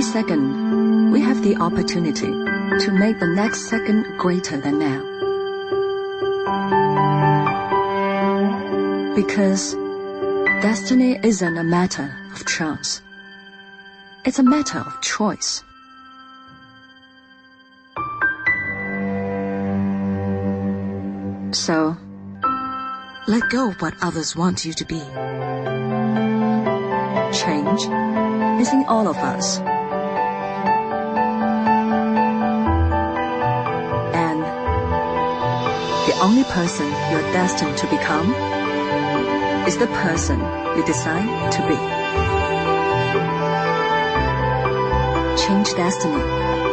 Every second, we have the opportunity to make the next second greater than now. Because destiny isn't a matter of chance. It's a matter of choice. So, let go of what others want you to be. Change is in all of us. Only person you're destined to become is the person you decide to be. Change destiny